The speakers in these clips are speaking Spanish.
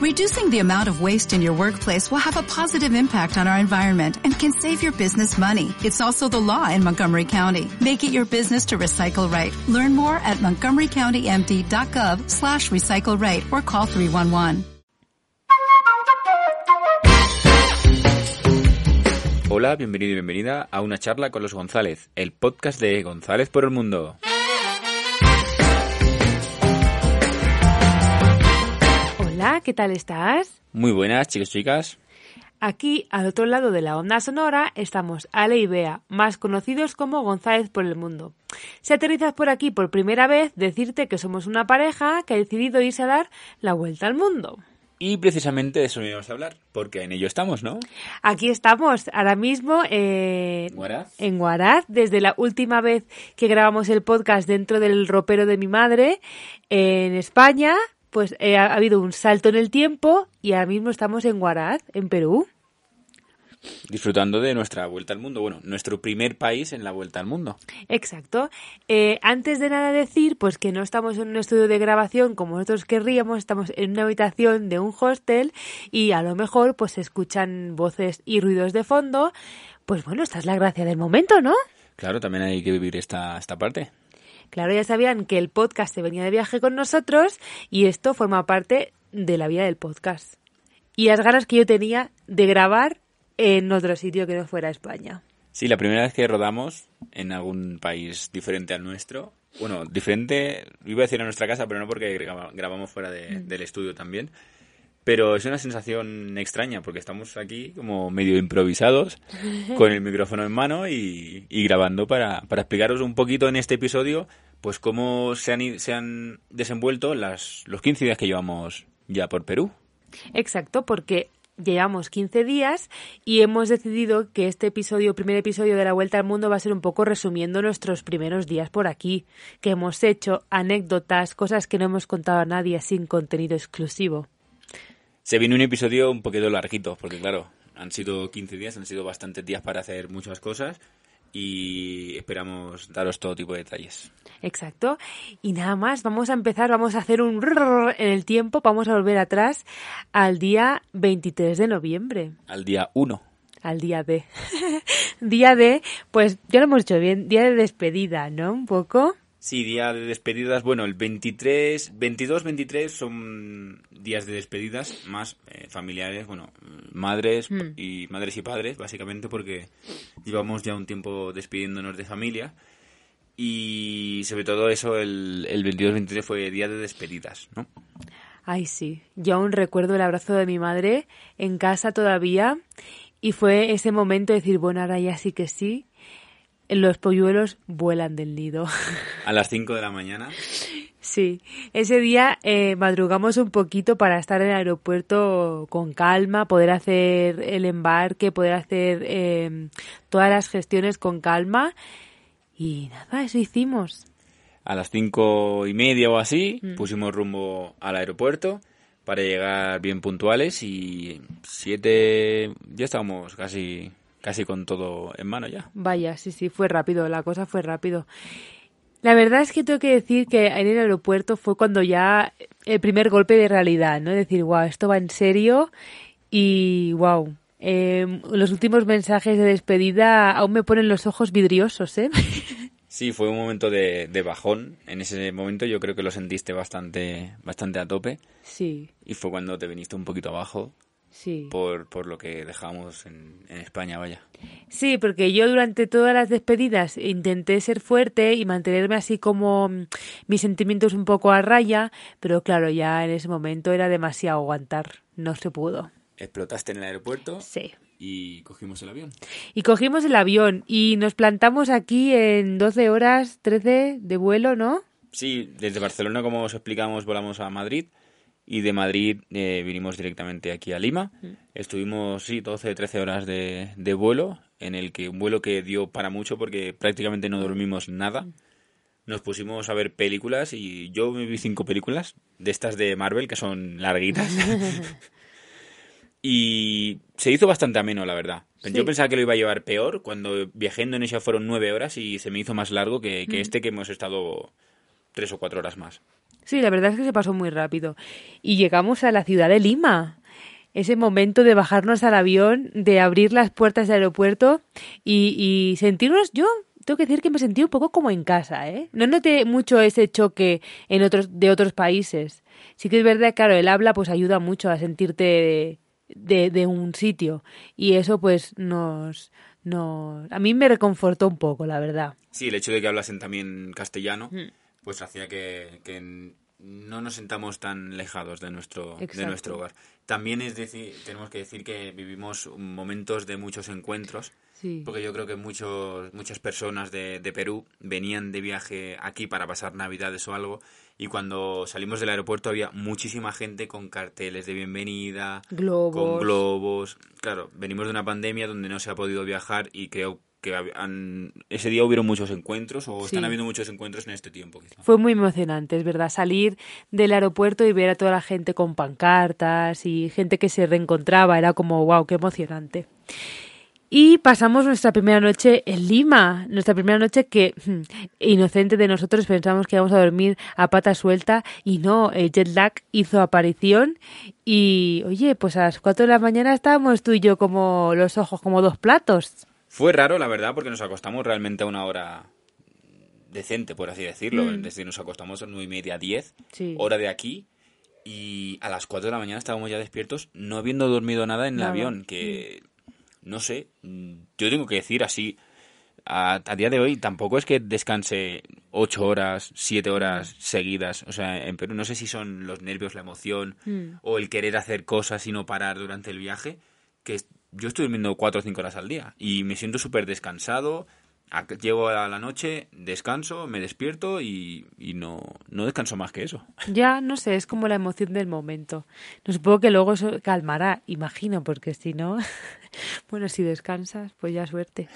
Reducing the amount of waste in your workplace will have a positive impact on our environment and can save your business money. It's also the law in Montgomery County. Make it your business to recycle right. Learn more at montgomerycountymd.gov slash recycle right or call 311. Hola, bienvenido y bienvenida a una charla con los González, el podcast de González por el Mundo. Hola, ¿qué tal estás? Muy buenas, chicos y chicas. Aquí, al otro lado de la onda sonora, estamos Ale y Bea, más conocidos como González por el mundo. Si aterrizas por aquí por primera vez, decirte que somos una pareja que ha decidido irse a dar la vuelta al mundo. Y precisamente de eso íbamos a hablar, porque en ello estamos, ¿no? Aquí estamos, ahora mismo eh, en Huaraz, desde la última vez que grabamos el podcast dentro del ropero de mi madre en España, pues eh, ha habido un salto en el tiempo y ahora mismo estamos en Huaraz, en Perú. Disfrutando de nuestra vuelta al mundo. Bueno, nuestro primer país en la vuelta al mundo. Exacto. Eh, antes de nada decir, pues que no estamos en un estudio de grabación como nosotros querríamos, estamos en una habitación de un hostel y a lo mejor pues se escuchan voces y ruidos de fondo. Pues bueno, esta es la gracia del momento, ¿no? Claro, también hay que vivir esta, esta parte. Claro, ya sabían que el podcast se venía de viaje con nosotros y esto forma parte de la vida del podcast. Y las ganas que yo tenía de grabar en otro sitio que no fuera España. Sí, la primera vez que rodamos en algún país diferente al nuestro, bueno, diferente, iba a decir a nuestra casa, pero no porque graba- grabamos fuera de- del estudio también, pero es una sensación extraña porque estamos aquí como medio improvisados, con el micrófono en mano y, y grabando para, para explicaros un poquito en este episodio, pues cómo se han, se han desenvuelto las, los 15 días que llevamos ya por Perú. Exacto, porque llevamos 15 días y hemos decidido que este episodio, primer episodio de la Vuelta al Mundo, va a ser un poco resumiendo nuestros primeros días por aquí, que hemos hecho, anécdotas, cosas que no hemos contado a nadie sin contenido exclusivo. Se viene un episodio un poquito larguito, porque claro, han sido 15 días, han sido bastantes días para hacer muchas cosas y esperamos daros todo tipo de detalles. Exacto. Y nada más, vamos a empezar, vamos a hacer un en el tiempo, vamos a volver atrás al día 23 de noviembre. Al día 1. Al día de. día de, pues ya lo hemos hecho bien, día de despedida, ¿no? Un poco. Sí, día de despedidas. Bueno, el 23, 22, 23 son días de despedidas más eh, familiares, bueno, madres y madres y padres, básicamente porque llevamos ya un tiempo despidiéndonos de familia. Y sobre todo eso, el, el 22-23 fue día de despedidas, ¿no? Ay, sí. Yo aún recuerdo el abrazo de mi madre en casa todavía y fue ese momento de decir, bueno, ahora ya sí que sí. Los polluelos vuelan del nido. A las 5 de la mañana. Sí, ese día eh, madrugamos un poquito para estar en el aeropuerto con calma, poder hacer el embarque, poder hacer eh, todas las gestiones con calma. Y nada, eso hicimos. A las cinco y media o así pusimos rumbo al aeropuerto para llegar bien puntuales y siete ya estábamos casi casi con todo en mano ya. Vaya, sí, sí, fue rápido, la cosa fue rápido. La verdad es que tengo que decir que en el aeropuerto fue cuando ya el primer golpe de realidad, ¿no? Decir, wow, esto va en serio y wow. los últimos mensajes de despedida aún me ponen los ojos vidriosos, ¿eh? Sí, fue un momento de, de bajón. En ese momento yo creo que lo sentiste bastante bastante a tope Sí, y fue cuando te viniste un poquito abajo sí. por, por lo que dejábamos en, en España, vaya. Sí, porque yo durante todas las despedidas intenté ser fuerte y mantenerme así como mm, mis sentimientos un poco a raya, pero claro, ya en ese momento era demasiado aguantar, no se pudo. Explotaste en el aeropuerto Sí. y cogimos el avión. Y cogimos el avión y nos plantamos aquí en 12 horas, 13 de vuelo, ¿no? Sí, desde Barcelona, como os explicamos, volamos a Madrid y de Madrid eh, vinimos directamente aquí a Lima. Estuvimos, sí, 12, 13 horas de, de vuelo, en el que un vuelo que dio para mucho porque prácticamente no dormimos nada. Nos pusimos a ver películas y yo me vi cinco películas de estas de Marvel que son larguitas. y se hizo bastante ameno, la verdad. Sí. Yo pensaba que lo iba a llevar peor. Cuando viajé a Indonesia fueron nueve horas y se me hizo más largo que, que este que hemos estado tres o cuatro horas más. Sí, la verdad es que se pasó muy rápido. Y llegamos a la ciudad de Lima. Ese momento de bajarnos al avión, de abrir las puertas del aeropuerto y, y sentirnos, yo tengo que decir que me sentí un poco como en casa, ¿eh? No noté mucho ese choque en otros, de otros países. Sí que es verdad, claro, el habla pues ayuda mucho a sentirte de, de, un sitio y eso pues nos, nos... A mí me reconfortó un poco, la verdad. Sí, el hecho de que hablasen también castellano, pues hacía que, que no nos sentamos tan lejados de nuestro, de nuestro hogar. También es decir, tenemos que decir que vivimos momentos de muchos encuentros, porque yo creo que muchos, muchas personas de, de, Perú venían de viaje aquí para pasar Navidades o algo, y cuando salimos del aeropuerto había muchísima gente con carteles de bienvenida, globos. con globos. Claro, venimos de una pandemia donde no se ha podido viajar y creo que han, ese día hubieron muchos encuentros o están habiendo muchos encuentros en este tiempo. Quizá. Fue muy emocionante, es verdad, salir del aeropuerto y ver a toda la gente con pancartas y gente que se reencontraba, era como, wow, qué emocionante. Y pasamos nuestra primera noche en Lima, nuestra primera noche que, hmm, inocente de nosotros, pensamos que íbamos a dormir a pata suelta y no, el jet lag hizo aparición y, oye, pues a las 4 de la mañana estábamos tú y yo como los ojos, como dos platos. Fue raro, la verdad, porque nos acostamos realmente a una hora decente, por así decirlo. Mm. Es decir, nos acostamos a nueve y media, diez, Sí. hora de aquí, y a las 4 de la mañana estábamos ya despiertos, no habiendo dormido nada en el Nada. avión, que no sé, mm, yo tengo que decir así, a, a día de hoy tampoco es que descanse ocho horas, siete horas seguidas, o sea, en Perú no sé si son los nervios, la emoción Mm. o el querer hacer cosas y no parar durante el viaje, que es- yo estoy durmiendo cuatro o cinco horas al día y me siento súper descansado, llego a la noche, descanso, me despierto y, y no, no descanso más que eso. Ya, no sé, es como la emoción del momento. No supongo que luego eso calmará, imagino, porque si no, bueno, si descansas, pues ya suerte.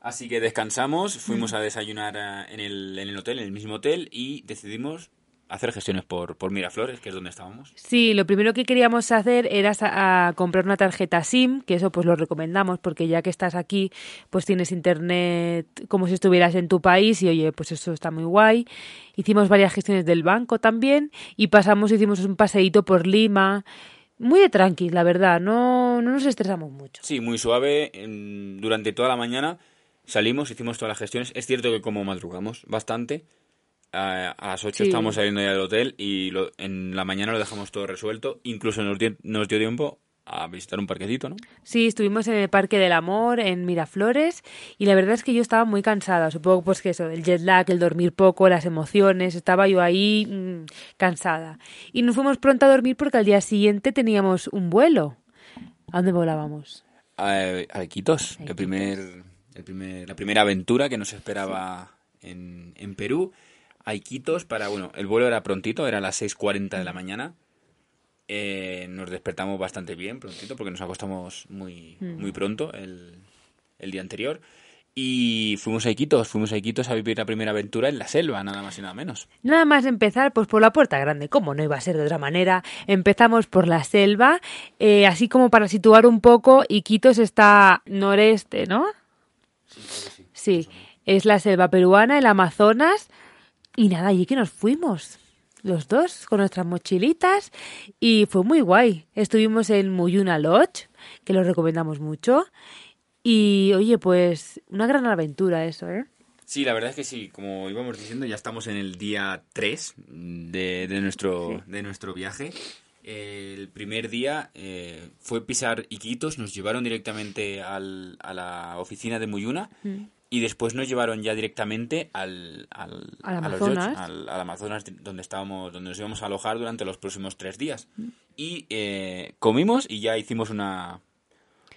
Así que descansamos, fuimos a desayunar eh, en el, en el hotel, en el mismo hotel, y decidimos hacer gestiones por, por Miraflores, que es donde estábamos. Sí, lo primero que queríamos hacer era a comprar una tarjeta SIM, que eso pues lo recomendamos porque ya que estás aquí pues tienes internet como si estuvieras en tu país y oye, pues eso está muy guay. Hicimos varias gestiones del banco también y pasamos, hicimos un paseíto por Lima, muy de tranqui, la verdad, no, no nos estresamos mucho. Sí, muy suave. durante toda la mañana salimos, hicimos todas las gestiones. Es cierto que como madrugamos bastante, a, a las 8 Sí. estábamos saliendo ya del hotel y lo- en la mañana lo dejamos todo resuelto. Incluso nos dio, nos dio tiempo a visitar un parquecito, ¿no? Sí, estuvimos en el Parque del Amor, en Miraflores, y la verdad es que yo estaba muy cansada. Supongo pues que eso, el jet lag, el dormir poco, las emociones, estaba yo ahí mm, cansada. Y nos fuimos pronto a dormir porque al día siguiente teníamos un vuelo. ¿A dónde volábamos? A, a Iquitos, el primer, el primer, la primera aventura que nos esperaba en, en Perú. A Iquitos para, bueno, el vuelo era prontito, era a las 6.40 de la mañana. Eh, nos despertamos bastante bien prontito porque nos acostamos muy, muy pronto el, el día anterior. Y fuimos a Iquitos, fuimos a Iquitos a vivir la primera aventura en la selva, nada más y nada menos. Nada más empezar, pues por la puerta grande, como no iba a ser de otra manera. Empezamos por la selva, eh, así como para situar un poco, Iquitos está noreste, ¿no? Sí, es la selva peruana, el Amazonas, y nada, allí que nos fuimos. Los dos, con nuestras mochilitas, y fue muy guay. Estuvimos en Muyuna Lodge, que lo recomendamos mucho. Y oye, pues una gran aventura eso, ¿eh? Sí, la verdad es que sí, como íbamos diciendo, ya estamos en el día 3 de, de nuestro, de nuestro viaje. El primer día eh, fue pisar Iquitos, nos llevaron directamente al- a la oficina de Muyuna y después nos llevaron ya directamente al, al, Al a los Amazonas. lodge, al, al Amazonas donde estábamos, donde nos íbamos a alojar durante los próximos tres días. Y eh, comimos y ya hicimos una,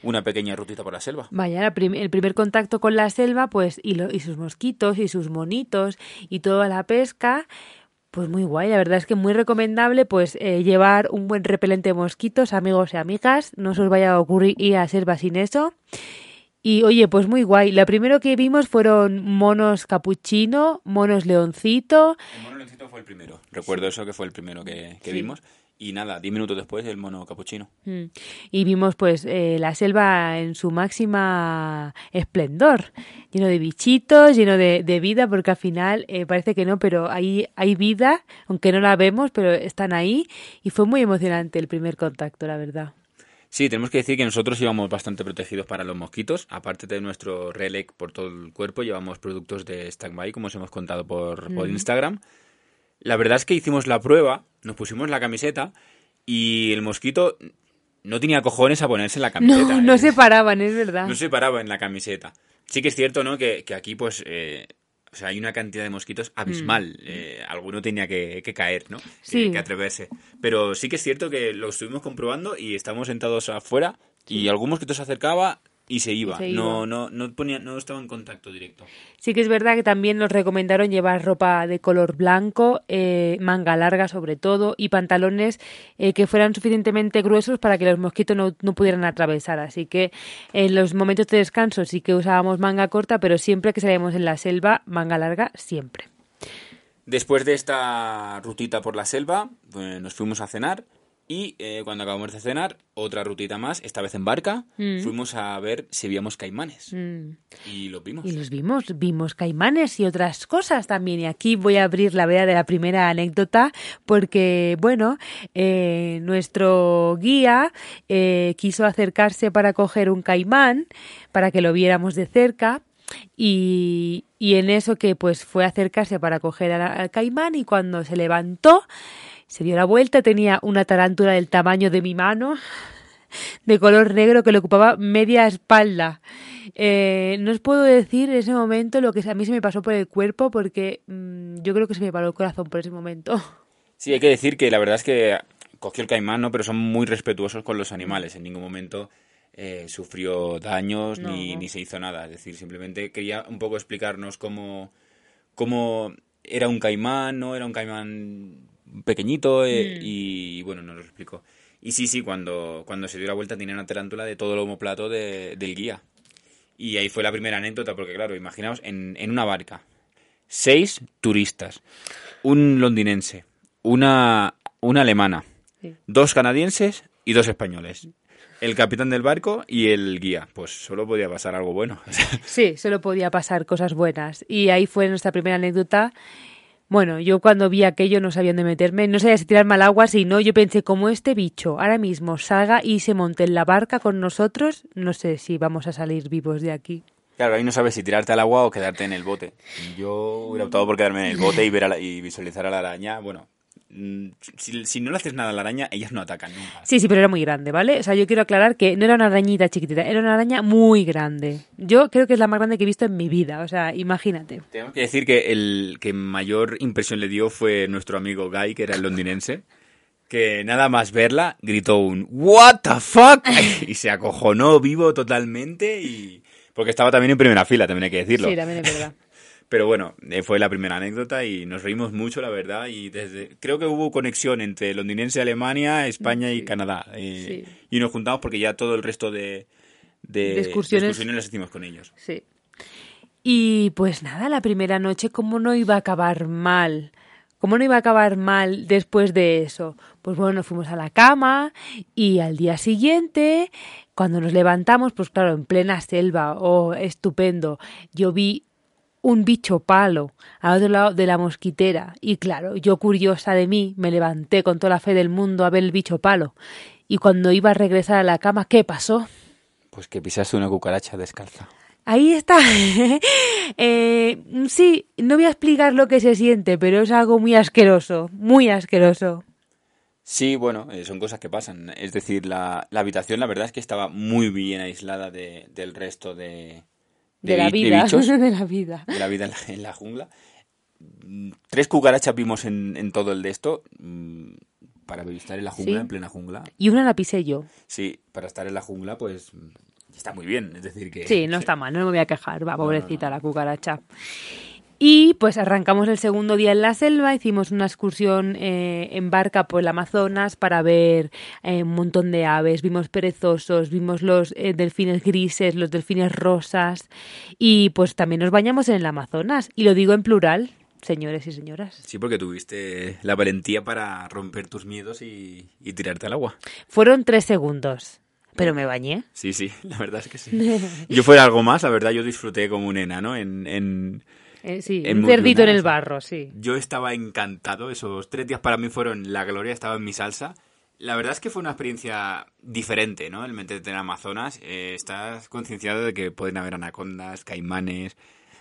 una pequeña rutita por la selva. Vaya, el primer contacto con la selva, pues, y, lo- y sus mosquitos y sus monitos y toda la pesca, pues muy guay. La verdad es que muy recomendable, pues, eh, llevar un buen repelente de mosquitos, amigos y amigas. No se os vaya a ocurrir ir a selva sin eso. Y oye, pues muy guay. Lo primero que vimos fueron monos capuchino, monos leoncito. El mono leoncito fue el primero. Recuerdo eso que fue el primero que, que vimos. y nada, diez minutos después el mono capuchino. Mm. Y vimos pues eh, la selva en su máxima esplendor, lleno de bichitos, lleno de, de vida, porque al final eh, parece que no, pero ahí hay vida, aunque no la vemos, pero están ahí y fue muy emocionante el primer contacto, la verdad. Sí, tenemos que decir que nosotros íbamos bastante protegidos para los mosquitos. Aparte de nuestro Relec por todo el cuerpo, llevamos productos de Standby, como os hemos contado por, por Instagram. La verdad es que hicimos la prueba, nos pusimos la camiseta y el mosquito no tenía cojones a ponerse la camiseta. No, no ¿eh? se paraban, es verdad. No se paraba en la camiseta. Sí que es cierto, ¿no? Que, que aquí, pues, eh, o sea, hay una cantidad de mosquitos abismal. Eh, alguno tenía que, que caer, ¿no? Mm. Sí. Que, atreverse. Pero sí que es cierto que lo estuvimos comprobando y estábamos sentados afuera y algún mosquito se acercaba y se iba. se No, iba. no, no, ponía, no estaba en contacto directo. Sí que es verdad que también nos recomendaron llevar ropa de color blanco, eh, manga larga sobre todo, y pantalones eh, que fueran suficientemente gruesos para que los mosquitos no, no pudieran atravesar. Así que en los momentos de descanso sí que usábamos manga corta, pero siempre que salíamos en la selva, manga larga, siempre. Después de esta rutita por la selva, pues, nos fuimos a cenar y eh, cuando acabamos de cenar, otra rutita más, esta vez en barca, fuimos a ver si veíamos caimanes. Mm. Y los vimos. Y los vimos, vimos caimanes y otras cosas también. Y aquí voy a abrir la veda de la primera anécdota porque, bueno, eh, nuestro guía eh, quiso acercarse para coger un caimán, para que lo viéramos de cerca. Y, y en eso que pues fue a acercarse para coger al, al caimán y cuando se levantó, se dio la vuelta, tenía una tarántula del tamaño de mi mano, de color negro que le ocupaba media espalda. Eh, no os puedo decir en ese momento lo que a mí se me pasó por el cuerpo porque mm, yo creo que se me paró el corazón por ese momento. Sí, hay que decir que la verdad es que cogió el caimán, ¿no? Pero son muy respetuosos con los animales. En ningún momento eh, sufrió daños ni, ni se hizo nada. Es decir, simplemente quería un poco explicarnos cómo, cómo era un caimán, ¿no? Era un caimán pequeñito eh, y, bueno, nos lo explicó. Y sí, sí, cuando, cuando se dio la vuelta tenía una tarántula de todo el homoplato de- del guía. Y ahí fue la primera anécdota, porque claro, imaginaos, en, en una barca, seis turistas, un londinense, una, una alemana, Sí. dos canadienses y dos españoles. El capitán del barco y el guía. Pues solo podía pasar algo bueno. Sí, solo podía pasar cosas buenas. Y ahí fue nuestra primera anécdota. Bueno, yo cuando vi aquello no sabía dónde meterme, no sabía si tirarme al agua, si no, yo pensé, como este bicho ahora mismo salga y se monte en la barca con nosotros, no sé si vamos a salir vivos de aquí. Claro, ahí no sabes si tirarte al agua o quedarte en el bote. Yo hubiera optado por quedarme en el bote y ver a la- y visualizar a la araña. Bueno, si, si no le haces nada a la araña, ellas no atacan nunca. Sí, sí, pero era muy grande, ¿vale? O sea, yo quiero aclarar que no era una arañita chiquitita, era una araña muy grande. Yo creo que es la más grande que he visto en mi vida, o sea, imagínate. Tenemos que decir que el que mayor impresión le dio fue nuestro amigo Guy, que era el londinense, que nada más verla gritó un ¿What the fuck? y se acojonó vivo totalmente y... Porque estaba también en primera fila, también hay que decirlo. Sí, también es verdad. Pero bueno, eh, fue la primera anécdota y nos reímos mucho, la verdad. Y desde creo que hubo conexión entre londinense, Alemania, España y Canadá. eh, Sí. Y nos juntamos porque ya todo el resto de, de, De excursiones. las hicimos con ellos. Sí. Y pues nada, la primera noche, ¿cómo no iba a acabar mal? ¿Cómo no iba a acabar mal después de eso? Pues bueno, nos fuimos a la cama y al día siguiente, cuando nos levantamos, pues claro, en plena selva, oh, estupendo, yo vi un bicho palo al otro lado de la mosquitera y claro, yo curiosa de mí, me levanté con toda la fe del mundo a ver el bicho palo. Y cuando iba a regresar a la cama, ¿qué pasó? Pues que pisaste una cucaracha descalza. Ahí está. Eh, sí, no voy a explicar lo que se siente, pero es algo muy asqueroso, muy asqueroso. Sí, bueno, eh, son cosas que pasan. Es decir, la, la habitación la verdad es que estaba muy bien aislada de- del resto de, De, la vida, bichos, de la vida. de la vida en la, en la jungla. Tres cucarachas vimos en, en todo el de esto. mm, Para estar en la jungla, Sí. en plena jungla. Y una la pisé yo. Sí, para estar en la jungla, pues está muy bien. Es decir, que. Sí, no está mal, no me voy a quejar, va, pobrecita la cucaracha. Y pues arrancamos el segundo día en la selva, hicimos una excursión eh, en barca por el Amazonas para ver eh, un montón de aves, vimos perezosos, vimos los eh, delfines grises, los delfines rosas y pues también nos bañamos en el Amazonas y lo digo en plural. señores y señoras. Sí, porque tuviste la valentía para romper tus miedos y, y tirarte al agua. Fueron tres segundos, pero me bañé. Sí, sí, la verdad es que sí. Yo fuera algo más, la verdad, yo disfruté como un enano en... en Eh, sí, un cerdito en el barro, sí. Yo estaba encantado, esos tres días para mí fueron la gloria, estaba en mi salsa. La verdad es que fue una experiencia diferente, ¿no? El meterte en Amazonas, eh, estás concienciado de que pueden haber anacondas, caimanes,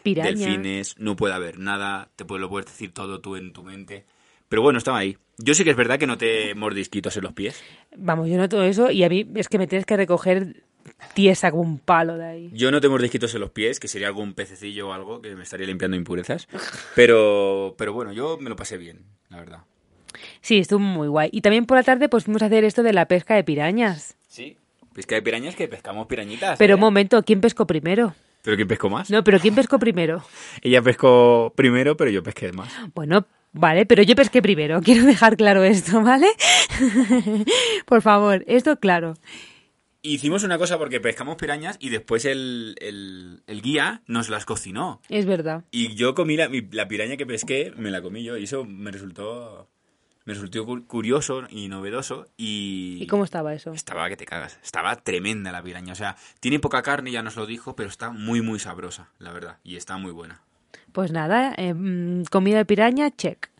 delfines, no puede haber nada, te puedes, lo puedes decir todo tú en tu mente. Pero bueno, estaba ahí. Yo sí que es verdad que noté mordisquitos en los pies. Vamos, yo noto eso y a mí es que me tienes que recoger tiesa como un palo de ahí. Yo noté mordisquitos en los pies, que sería algún pececillo o algo que me estaría limpiando impurezas. Pero, pero bueno, yo me lo pasé bien, la verdad. Sí, estuvo muy guay. Y también por la tarde pues fuimos a hacer esto de la pesca de pirañas. Sí. Pesca de pirañas que pescamos pirañitas. Pero ¿eh? un momento, ¿quién pescó primero? ¿Pero quién pescó más? No, pero ¿quién pescó primero? Ella pescó primero, pero yo pesqué más. Bueno, vale, pero yo pesqué primero. Quiero dejar claro esto, ¿vale? por favor, esto claro. Hicimos una cosa porque pescamos pirañas y después el, el- el guía nos las cocinó. Es verdad. Y yo comí la, la piraña que pesqué, me la comí yo. Y eso me resultó, me resultó cu- curioso y novedoso. Y, ¿Y cómo estaba eso? Estaba que te cagas. Estaba tremenda la piraña. O sea, tiene poca carne, ya nos lo dijo, pero está muy, muy sabrosa, la verdad. Y está muy buena. Pues nada, eh, mm, comida de piraña, check.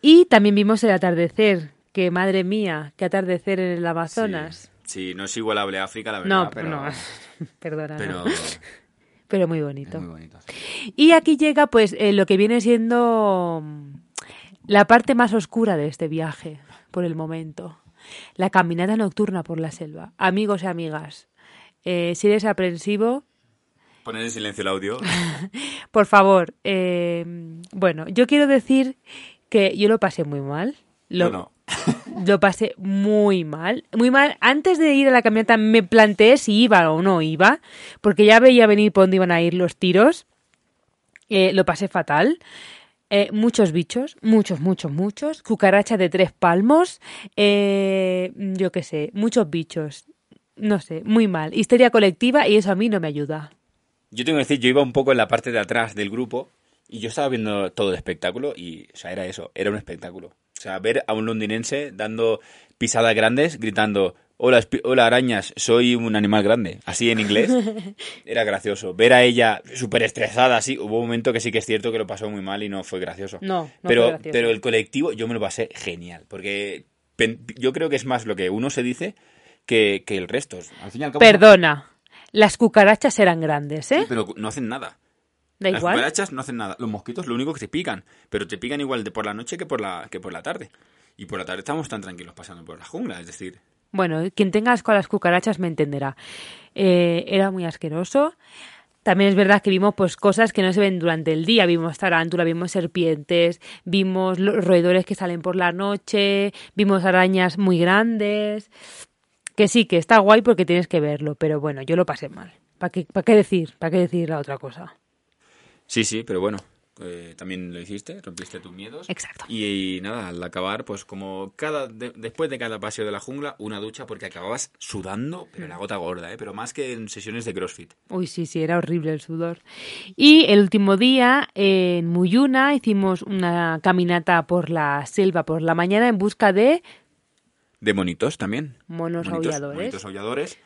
Y también vimos el atardecer, que madre mía, qué atardecer en el Amazonas. Sí, sí, no es igualable a África, la verdad. no, pero, no, perdona, pero no. pero muy es bonito. muy bonito. Y aquí llega pues eh, lo que viene siendo mm, la parte más oscura de este viaje, por el momento. La caminata nocturna por la selva. Amigos y amigas, eh, si eres aprensivo, Poner en silencio el audio. por favor, eh, bueno, yo quiero decir que yo lo pasé muy mal. Lo, no. Lo pasé muy mal, muy mal. Antes de ir a la caminata me planteé si iba o no iba, porque ya veía venir por dónde iban a ir los tiros. Eh, lo pasé fatal. Eh, muchos bichos, muchos, muchos, muchos. Cucaracha de tres palmos. eh, yo qué sé, muchos bichos. No sé, muy mal. Histeria colectiva y eso a mí no me ayuda. Yo tengo que decir, yo iba un poco en la parte de atrás del grupo y yo estaba viendo todo el espectáculo y, o sea, era eso, era un espectáculo. O sea, ver a un londinense dando pisadas grandes, gritando, hola, hola arañas, soy un animal grande, así en inglés, era gracioso. Ver a ella súper estresada, así, hubo un momento que sí que es cierto que lo pasó muy mal y no fue gracioso. No, no pero, fue gracioso. pero el colectivo yo me lo pasé genial, porque yo creo que es más lo que uno se dice que, que el resto. Al fin y al cabo, Perdona, las cucarachas eran grandes, ¿eh? Sí, pero no hacen nada. Da Las igual. cucarachas no hacen nada. Los mosquitos lo único que te pican, pero te pican igual de por la noche que por la, que por la tarde. Y por la tarde estamos tan tranquilos pasando por la jungla, es decir, Bueno, quien tenga asco a las cucarachas me entenderá. Eh, era muy asqueroso. También es verdad que vimos pues cosas que no se ven durante el día. Vimos tarántula, vimos serpientes, vimos los roedores que salen por la noche, vimos arañas muy grandes. Que sí, que está guay porque tienes que verlo, pero bueno, yo lo pasé mal. ¿Para qué, para qué decir? ¿Para qué decir la otra cosa? Sí, sí, pero bueno, eh, también lo hiciste, rompiste tus miedos. Exacto. Y, nada, al acabar, pues como cada de- después de cada paseo de la jungla, una ducha porque acababas sudando, pero la gota gorda, ¿eh? pero más que en sesiones de CrossFit. Uy, sí, sí, era horrible el sudor. Y el último día, en Muyuna, hicimos una caminata por la selva por la mañana en busca de De monitos también. monos aulladores. Monitos aulladores,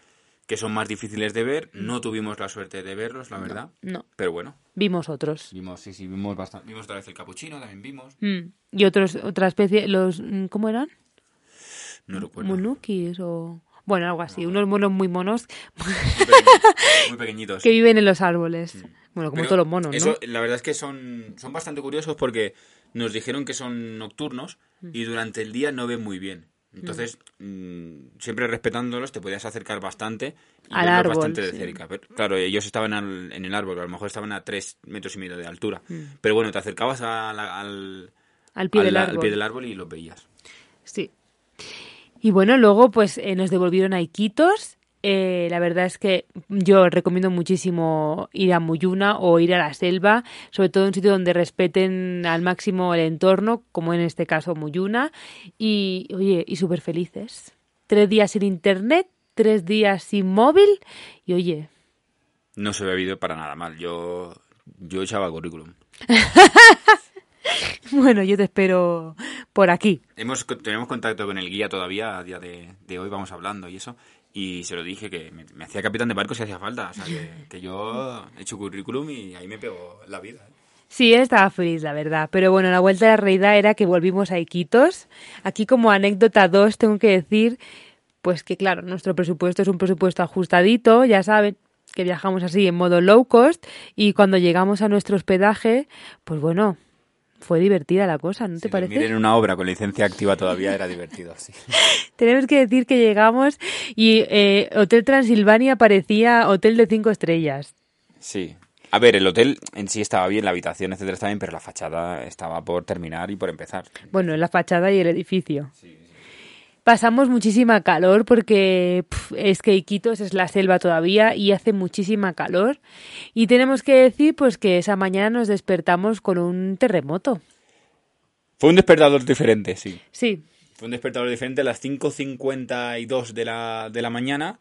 que son más difíciles de ver. No tuvimos la suerte de verlos, la verdad. No, Pero bueno, vimos otros. Vimos, sí, sí, vimos bastante. Vimos otra vez el capuchino, también vimos. Mm, Y otros, otra especie, los, mm, ¿cómo eran? No recuerdo. Monukis o... Bueno, algo así, unos monos muy monos Muy pequeñitos. Muy pequeñitos. que viven en los árboles. Bueno, como Pero todos los monos, ¿no? Eso, la verdad es que son, son bastante curiosos porque nos dijeron que son nocturnos Mm. y durante el día no ven muy bien. Entonces, mm, siempre respetándolos, te podías acercar bastante y Al árbol, bastante de sí. cerca. Pero, claro, ellos estaban al- en el árbol, a lo mejor estaban a tres metros y medio de altura. Mm. Pero bueno, te acercabas a la- al, Al pie al- del al árbol. pie del árbol y los veías. Sí. Y bueno, luego pues eh, nos devolvieron a Iquitos. Eh, la verdad es que yo recomiendo muchísimo ir a Muyuna o ir a la selva, sobre todo en un sitio donde respeten al máximo el entorno, como en este caso Muyuna. Y oye, y súper felices. Tres días sin internet, tres días sin móvil y oye, No se había vivido para nada mal. Yo, yo echaba currículum. bueno, yo te espero por aquí. Hemos, tenemos contacto con el guía todavía, a día de, de hoy vamos hablando y eso. Y se lo dije que me, hacía capitán de barco si hacía falta. O sea, que, yo he hecho currículum y ahí me pegó la vida. ¿eh? Sí, estaba feliz, la verdad. Pero bueno, la vuelta de la realidad era que volvimos a Iquitos. Aquí como anécdota 2 tengo que decir, pues que claro, nuestro presupuesto es un presupuesto ajustadito, ya saben que viajamos así en modo low cost y cuando llegamos a nuestro hospedaje, pues bueno, fue divertida la cosa, ¿no te parece? Miren una obra con licencia activa todavía era divertido, sí. Tenemos que decir que llegamos y eh, Hotel Transilvania parecía hotel de cinco estrellas. Sí. A ver, el hotel en sí estaba bien, la habitación, etcétera, estaba bien, pero la fachada estaba por terminar y por empezar. Bueno, la fachada y el edificio. Sí, Pasamos muchísima calor porque es que Iquitos es la selva todavía y hace muchísima calor. Y tenemos que decir pues que esa mañana nos despertamos con un terremoto. Fue un despertador diferente, sí. Sí. Fue un despertador diferente a las 5.52 de la, de la mañana.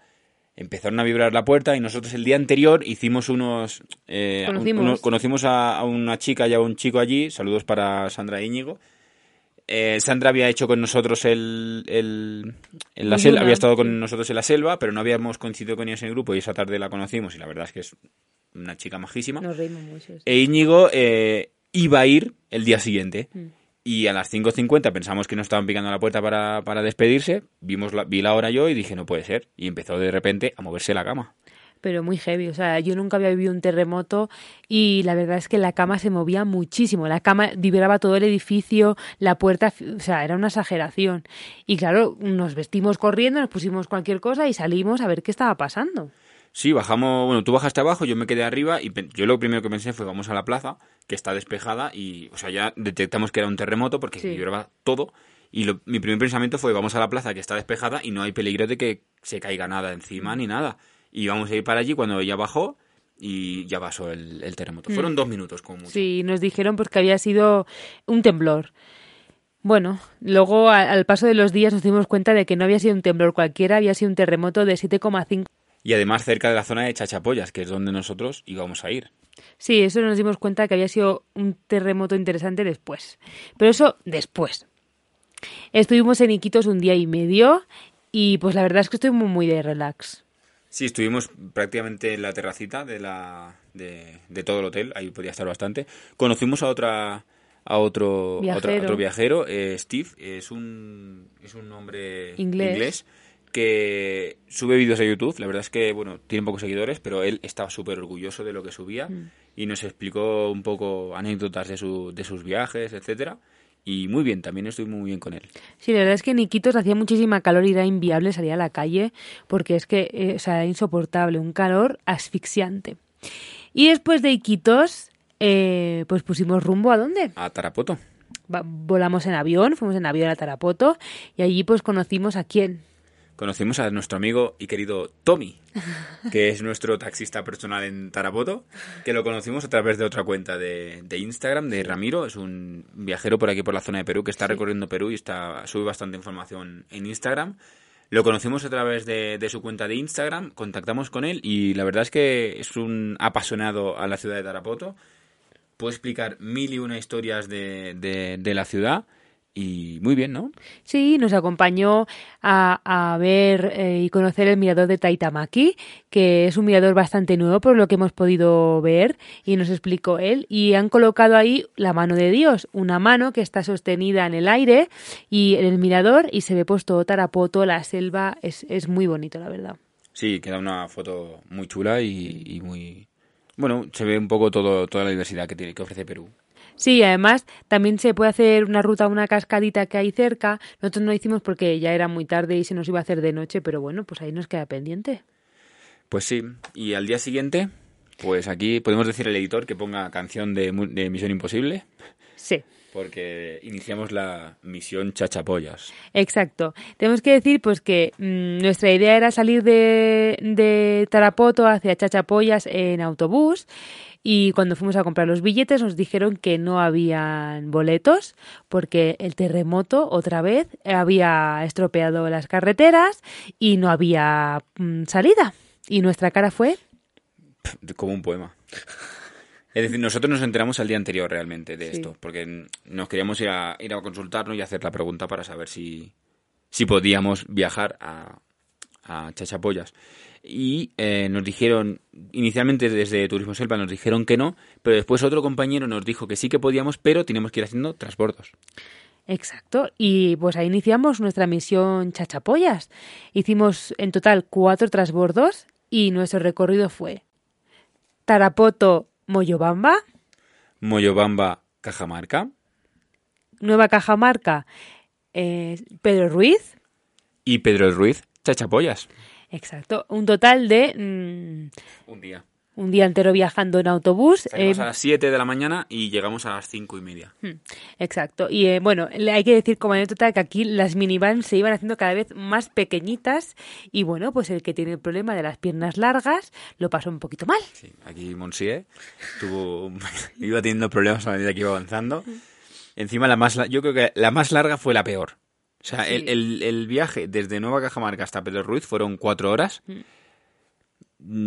Empezaron a vibrar la puerta y nosotros el día anterior hicimos unos... Eh, conocimos, conocimos a, a, una chica y a un chico allí. Saludos para Sandra Íñigo eh, Sandra había hecho con nosotros el, en la selva, había estado con nosotros en la selva, pero no habíamos coincidido con ella en el grupo y esa tarde la conocimos y la verdad es que es una chica majísima. Nos reímos mucho. E Íñigo eh, iba a ir el día siguiente. Mm. Y a las 5.50 pensamos que nos estaban picando la puerta para, para despedirse. Vimos la, vi la hora yo y dije, no puede ser. Y empezó de repente a moverse la cama pero muy heavy. O sea, yo nunca había vivido un terremoto y la verdad es que la cama se movía muchísimo. La cama vibraba todo el edificio, la puerta, o sea, era una exageración. Y claro, nos vestimos corriendo, nos pusimos cualquier cosa y salimos a ver qué estaba pasando. Sí, bajamos, bueno, tú bajaste abajo, yo me quedé arriba y yo lo primero que pensé fue vamos a la plaza, que está despejada y, o sea, ya detectamos que era un terremoto porque vibraba todo. Y mi primer pensamiento fue vamos a la plaza que está despejada y no hay peligro de que se caiga nada encima ni nada y vamos a ir para allí cuando ya bajó y ya pasó el, terremoto. Fueron mm. dos minutos como mucho. Sí, nos dijeron pues que había sido un temblor. Bueno, luego al paso de los días nos dimos cuenta de que no había sido un temblor cualquiera, había sido un terremoto de 7,5. Y además cerca de la zona de Chachapollas, que es donde nosotros íbamos a ir. Sí, eso nos dimos cuenta que había sido un terremoto interesante después. Pero eso después. Estuvimos en Iquitos un día y medio y pues la verdad es que estoy muy, muy de relax. Sí, estuvimos prácticamente en la terracita de, la, de, todo el hotel, ahí podía estar bastante. Conocimos a otra a otro viajero, otro viajero eh, Steve, es un, es un hombre inglés. que sube vídeos a YouTube. La verdad es que, bueno, tiene pocos seguidores, pero él estaba súper orgulloso de lo que subía mm. y nos explicó un poco anécdotas de, su, de sus viajes, etcétera y muy bien, también estoy muy bien con él. Sí, la verdad es que en Iquitos hacía muchísima calor y era inviable salir a la calle porque es que eh, o sea, era insoportable, un calor asfixiante. Y después de Iquitos, eh, pues pusimos rumbo a dónde? A Tarapoto. volamos en avión, fuimos en avión a Tarapoto y allí pues conocimos a quién conocimos a nuestro amigo y querido Tommy, que es nuestro taxista personal en Tarapoto, que lo conocimos a través de otra cuenta de, Instagram, de Ramiro, es un viajero por aquí por la zona de Perú que está recorriendo Perú y está sube bastante información en Instagram. Lo conocimos a través de, su cuenta de Instagram, contactamos con él y la verdad es que es un apasionado a la ciudad de Tarapoto. Puede explicar mil y una historias de, de la ciudad y muy bien, ¿no? Sí, nos acompañó a, ver eh, y conocer el mirador de Taitamaki, que es un mirador bastante nuevo por lo que hemos podido ver y nos explicó él. Y han colocado ahí la mano de Dios, una mano que está sostenida en el aire y en el mirador y se ve puesto Tarapoto, la selva, es, es muy bonito, la verdad. Sí, queda una foto muy chula y, y muy... Bueno, se ve un poco todo, toda la diversidad que, tiene, que ofrece Perú. Sí, además también se puede hacer una ruta a una cascadita que hay cerca. Nosotros no lo hicimos porque ya era muy tarde y se nos iba a hacer de noche, pero bueno, pues ahí nos queda pendiente. Pues sí, y al día siguiente, pues aquí podemos decir al editor que ponga canción de, de Misión Imposible. Sí porque iniciamos la misión Chachapollas. Exacto. Tenemos que decir pues que mm, nuestra idea era salir de, de Tarapoto hacia Chachapollas en autobús y cuando fuimos a comprar los billetes nos dijeron que no habían boletos porque el terremoto otra vez había estropeado las carreteras y no había mm, salida. Y nuestra cara fue... Como un poema. Es decir, nosotros nos enteramos al día anterior realmente de Sí. esto, porque nos queríamos ir a, ir a consultarnos y hacer la pregunta para saber si, si podíamos viajar a, a Chachapoyas. Y eh, nos dijeron, inicialmente desde Turismo Selva nos dijeron que no, pero después otro compañero nos dijo que sí que podíamos, pero teníamos que ir haciendo transbordos. Exacto. Y pues ahí iniciamos nuestra misión Chachapollas. Hicimos en total cuatro transbordos y nuestro recorrido fue Tarapoto, Moyobamba, Moyobamba, Cajamarca Nueva Cajamarca, eh, Pedro Ruiz. y Pedro Ruiz, Chachapoyas. Exacto. Un total de mm, Un día. Un día entero viajando en autobús. Salimos eh, a las 7 de la mañana y llegamos a las cinco y media. Exacto. Y eh, bueno, hay que decir como anécdota que aquí las minivans se iban haciendo cada vez más pequeñitas y bueno, pues el que tiene el problema de las piernas largas lo pasó un poquito mal. Sí, aquí Monsieur tuvo, iba teniendo problemas a medida que iba avanzando. Encima, la más, la- yo creo que la más larga fue la peor. O sea, Sí. el, el- el viaje desde Nueva Cajamarca hasta Pedro Ruiz fueron cuatro horas. Mm,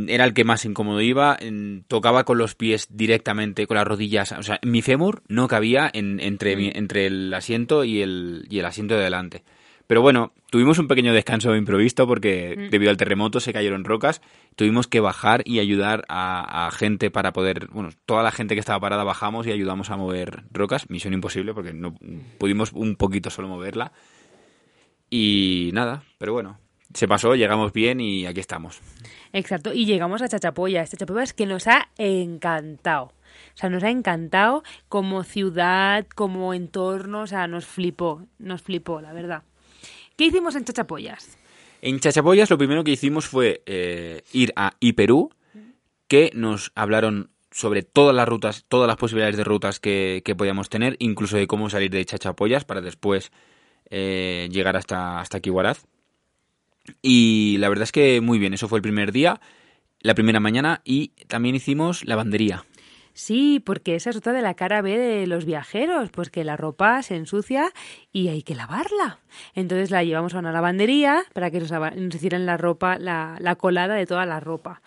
Era el que más incómodo iba. tocaba con los pies directamente, con las rodillas. O sea, mi fémur no cabía en- entre, mi- entre el asiento y el, y el asiento de delante. Pero bueno, tuvimos un pequeño descanso improvisto porque debido al terremoto se cayeron rocas. Tuvimos que bajar y ayudar a, a gente para poder, bueno, toda la gente que estaba parada bajamos y ayudamos a mover rocas. Misión imposible porque no pudimos un poquito solo moverla. Y nada, pero bueno, se pasó, llegamos bien y aquí estamos. Exacto. Y llegamos a Chachapoyas. Chachapoyas que nos ha encantado. O sea, nos ha encantado como ciudad, como entorno, o sea, nos flipó, nos flipó, la verdad. ¿Qué hicimos en Chachapoyas? En Chachapoyas lo primero que hicimos fue eh, ir a Iperú, que nos hablaron sobre todas las rutas, todas las posibilidades de rutas que, que podíamos tener, incluso de cómo salir de Chachapoyas para después eh, llegar hasta, hasta Kiwaraz. Y la verdad es que muy bien, eso fue el primer día, la primera mañana, y también hicimos lavandería. Sí, porque esa es otra de la cara B de los viajeros, pues que la ropa se ensucia y hay que lavarla. Entonces la llevamos a una lavandería para que nos, nos hicieran la ropa, la, la colada de toda la ropa.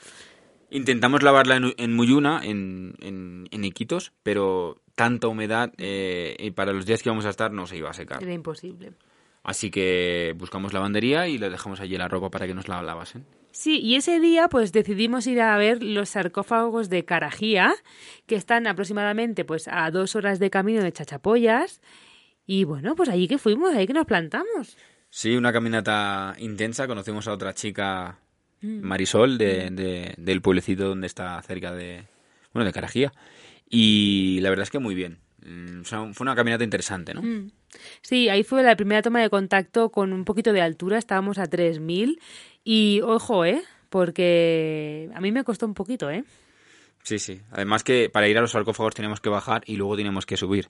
Intentamos lavarla en, en Muyuna, en, en, en Iquitos, pero tanta humedad eh, y para los días que íbamos a estar no se iba a secar. Era imposible. Así que buscamos lavandería y le dejamos allí la ropa para que nos la lavasen. Sí, y ese día pues decidimos ir a ver los sarcófagos de Carajía, que están aproximadamente pues a dos horas de camino de Chachapoyas. Y bueno, pues allí que fuimos, ahí que nos plantamos. Sí, una caminata intensa. Conocimos a otra chica, Marisol, de, de- del pueblecito donde está cerca de, bueno, de Carajía. Y la verdad es que muy bien. Mm, o sea, fue una caminata interesante, ¿no? Sí, ahí fue la primera toma de contacto con un poquito de altura, estábamos a 3.000 y ojo, ¿eh? Porque a mí me costó un poquito, ¿eh? Sí, sí. Además que para ir a los sarcófagos teníamos que bajar y luego teníamos que subir.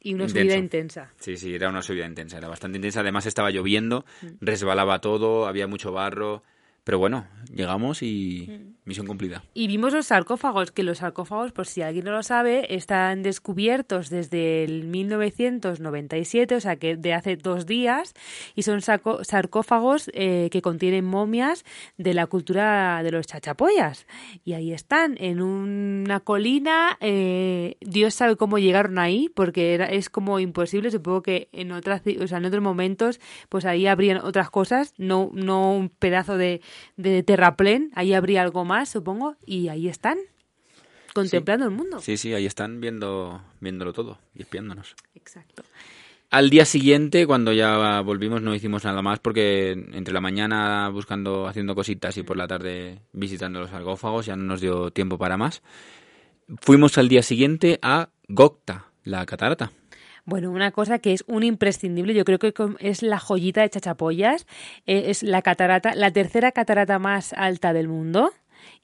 Y una Intenso. subida intensa. Sí, sí, era una subida intensa, era bastante intensa. Además estaba lloviendo, resbalaba todo, había mucho barro. Pero bueno, llegamos y misión cumplida. Y vimos los sarcófagos, que los sarcófagos, por si alguien no lo sabe, están descubiertos desde el 1997, o sea que de hace dos días, y son sarcófagos eh, que contienen momias de la cultura de los chachapoyas. Y ahí están, en una colina, eh, Dios sabe cómo llegaron ahí, porque era, es como imposible, supongo que en otras, o sea, en otros momentos, pues ahí habrían otras cosas, no, no un pedazo de, de terraplén, ahí habría algo más, supongo, y ahí están, contemplando el mundo. Sí, sí, ahí están viendo, viéndolo todo y espiándonos. Exacto. Al día siguiente, cuando ya volvimos, no hicimos nada más porque entre la mañana buscando, haciendo cositas y por la tarde visitando los sarcófagos ya no nos dio tiempo para más. Fuimos al día siguiente a Gokta, la catarata. Bueno, una cosa que es un imprescindible, yo creo que es la joyita de Chachapoyas, eh, es la catarata, la tercera catarata más alta del mundo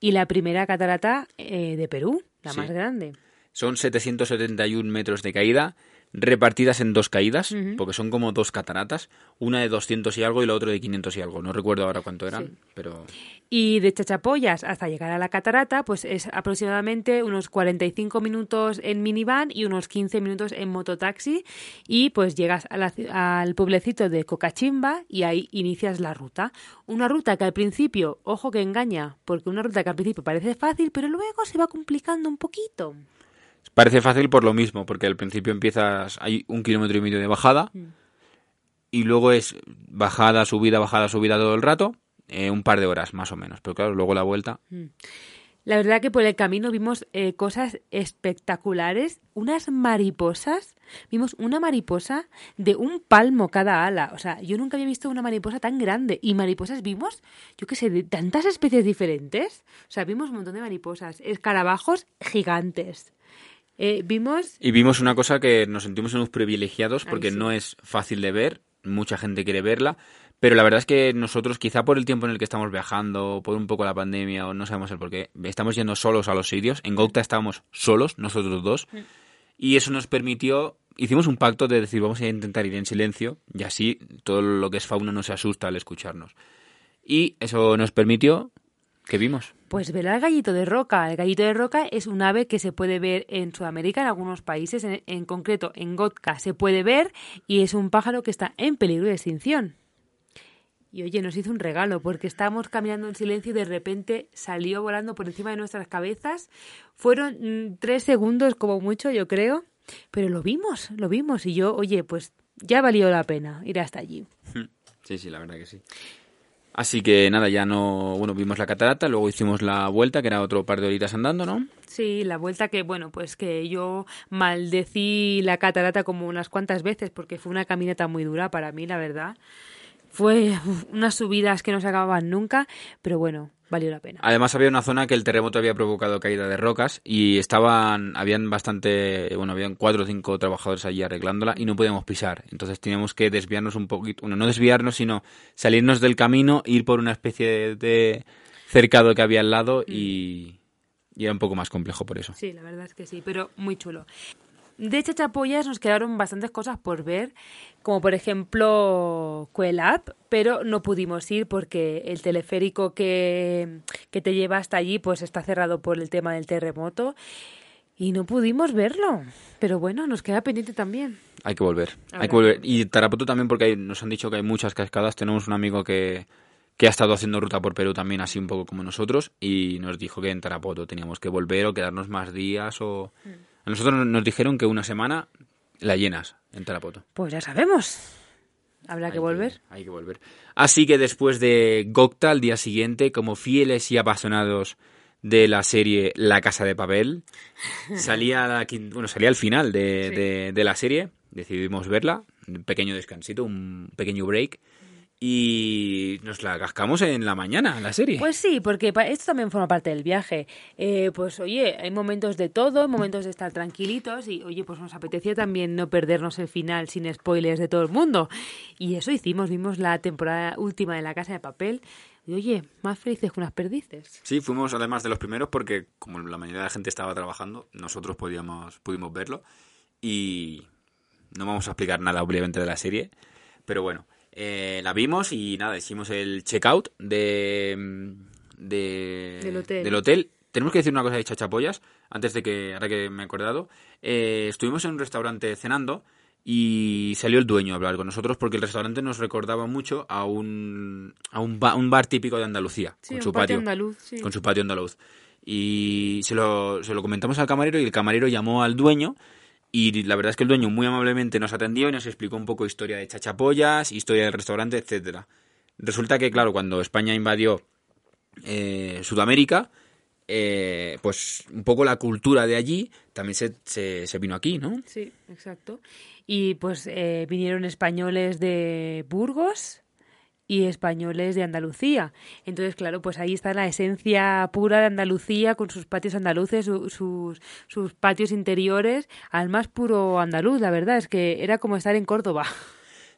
y la primera catarata eh, de Perú, la Sí. más grande. Son 771 metros de caída, repartidas en dos caídas, porque son como dos cataratas, una de 200 y algo y la otra de 500 y algo. No recuerdo ahora cuánto eran, pero... Y de Chachapoyas hasta llegar a la catarata, pues es aproximadamente unos 45 minutos en minivan y unos 15 minutos en mototaxi y pues llegas al pueblecito de Cocachimba y ahí inicias la ruta. Una ruta que al principio, ojo que engaña, porque una ruta que al principio parece fácil, pero luego se va complicando un poquito. Parece fácil por lo mismo, porque al principio empiezas, hay un kilómetro y medio de bajada, mm. y luego es bajada, subida, bajada, subida todo el rato, eh, un par de horas más o menos, pero claro, luego la vuelta. Mm. La verdad que por el camino vimos eh, cosas espectaculares, unas mariposas, vimos una mariposa de un palmo cada ala, o sea, yo nunca había visto una mariposa tan grande y mariposas vimos, yo qué sé, de tantas especies diferentes, o sea, vimos un montón de mariposas, escarabajos gigantes, eh, vimos... Y vimos una cosa que nos sentimos unos privilegiados porque no es fácil de ver, mucha gente quiere verla, pero la verdad es que nosotros, quizá por el tiempo en el que estamos viajando, por un poco la pandemia o no sabemos el por qué, estamos yendo solos a los sitios. En Gokta estábamos solos, nosotros dos, mm. y eso nos permitió hicimos un pacto de decir vamos a intentar ir en silencio y así todo lo que es fauna no se asusta al escucharnos. Y eso nos permitió ¿Qué vimos? Pues ver al gallito de roca. El gallito de roca es un ave que se puede ver en Sudamérica, en algunos países, en, concreto en Gotka se puede ver y es un pájaro que está en peligro de extinción. Y oye, nos hizo un regalo porque estábamos caminando en silencio y de repente salió volando por encima de nuestras cabezas. Fueron mm, tres segundos como mucho, yo creo, pero lo vimos, lo vimos y yo, oye, pues ya valió la pena ir hasta allí. Sí, sí, la verdad que sí. Así que nada, ya no, bueno, vimos la catarata, luego hicimos la vuelta, que era otro par de horitas andando, ¿no? Sí, la vuelta que, bueno, pues que yo maldecí la catarata como unas cuantas veces porque fue una caminata muy dura para mí, la verdad. Fue unas subidas que no se acababan nunca, pero bueno, valió la pena. Además había una zona que el terremoto había provocado caída de rocas y estaban, habían bastante, bueno, habían cuatro o cinco trabajadores allí arreglándola y no podíamos pisar. Entonces teníamos que desviarnos un poquito, bueno, no desviarnos, sino salirnos del camino, ir por una especie de, cercado que había al lado mm. y, y era un poco más complejo por eso. Sí, la verdad es que sí, pero muy chulo. De Chachapoyas nos quedaron bastantes cosas por ver, como por ejemplo Cuelap, pero no pudimos ir porque el teleférico que, que te lleva hasta allí pues está cerrado por el tema del terremoto y no pudimos verlo. Pero bueno, nos queda pendiente también. Hay que volver. Hay que volver. Y Tarapoto también porque nos han dicho que hay muchas cascadas. Tenemos un amigo que, que ha estado haciendo ruta por Perú también así un poco como nosotros y nos dijo que en Tarapoto teníamos que volver o quedarnos más días o... Mm. A nosotros nos dijeron que una semana la llenas en Tarapoto. Pues ya sabemos. Habrá que volver. hay que volver. Así que después de Gokta, al día siguiente, como fieles y apasionados de la serie La Casa de Papel, salía, bueno, salía al final de, de la serie, decidimos verla, un pequeño descansito, un pequeño break, y nos la cascamos en la mañana, la serie. Pues sí, porque esto también forma parte del viaje. Eh, pues oye, hay momentos de todo, momentos de estar tranquilitos y oye, pues nos apetecía también no perdernos el final sin spoilers de todo el mundo. Y eso hicimos, vimos la temporada última de La Casa de Papel. Y oye, más felices que unas perdices. Sí, fuimos además de los primeros porque como la mayoría de la gente estaba trabajando, nosotros podíamos, pudimos verlo. Y no vamos a explicar nada obviamente de la serie, pero bueno. Eh, la vimos y nada, hicimos el checkout de, del, hotel. Tenemos que decir una cosa de chachapollas, antes de que, ahora que me he acordado. Eh, estuvimos en un restaurante cenando y salió el dueño a hablar con nosotros porque el restaurante nos recordaba mucho a un, a un, bar típico de Andalucía, con su patio, andaluz, con su patio andaluz. Y se lo, se lo comentamos al camarero y el camarero llamó al dueño y la verdad es que el dueño muy amablemente nos atendió y nos explicó un poco historia de chachapollas, historia del restaurante, etcétera. Resulta que, claro, cuando España invadió eh, Sudamérica, eh, pues un poco la cultura de allí también se, se, vino aquí, ¿no? Sí, exacto. Y pues eh, vinieron españoles de Burgos, y españoles de Andalucía. Entonces, claro, pues ahí está la esencia pura de Andalucía con sus patios andaluces, sus, sus patios interiores, al más puro andaluz, la verdad, es que era como estar en Córdoba.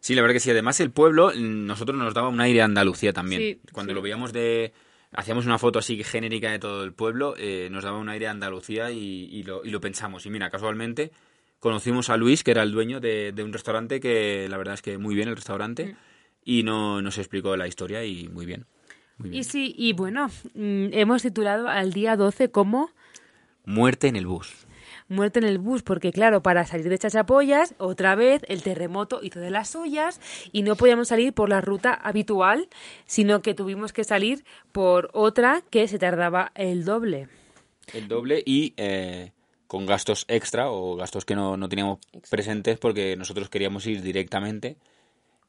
Sí, la verdad que sí. Además, el pueblo, nosotros nos daba un aire de Andalucía también. Cuando lo veíamos de... Hacíamos una foto así genérica de todo el pueblo, eh, nos daba un aire de Andalucía y, lo, y lo pensamos. Y mira, casualmente conocimos a Luis, que era el dueño de, de un restaurante que la verdad es que muy bien el restaurante y no, nos explicó la historia y muy bien. muy bien. Y sí, y bueno, mm, hemos titulado al día 12 como Muerte en el bus. Muerte en el bus, porque claro, para salir de Chachapoyas, otra vez el terremoto hizo de las suyas y no podíamos salir por la ruta habitual, sino que tuvimos que salir por otra que se tardaba el doble. El doble y eh, con gastos extra o gastos que no, no teníamos presentes porque nosotros queríamos ir directamente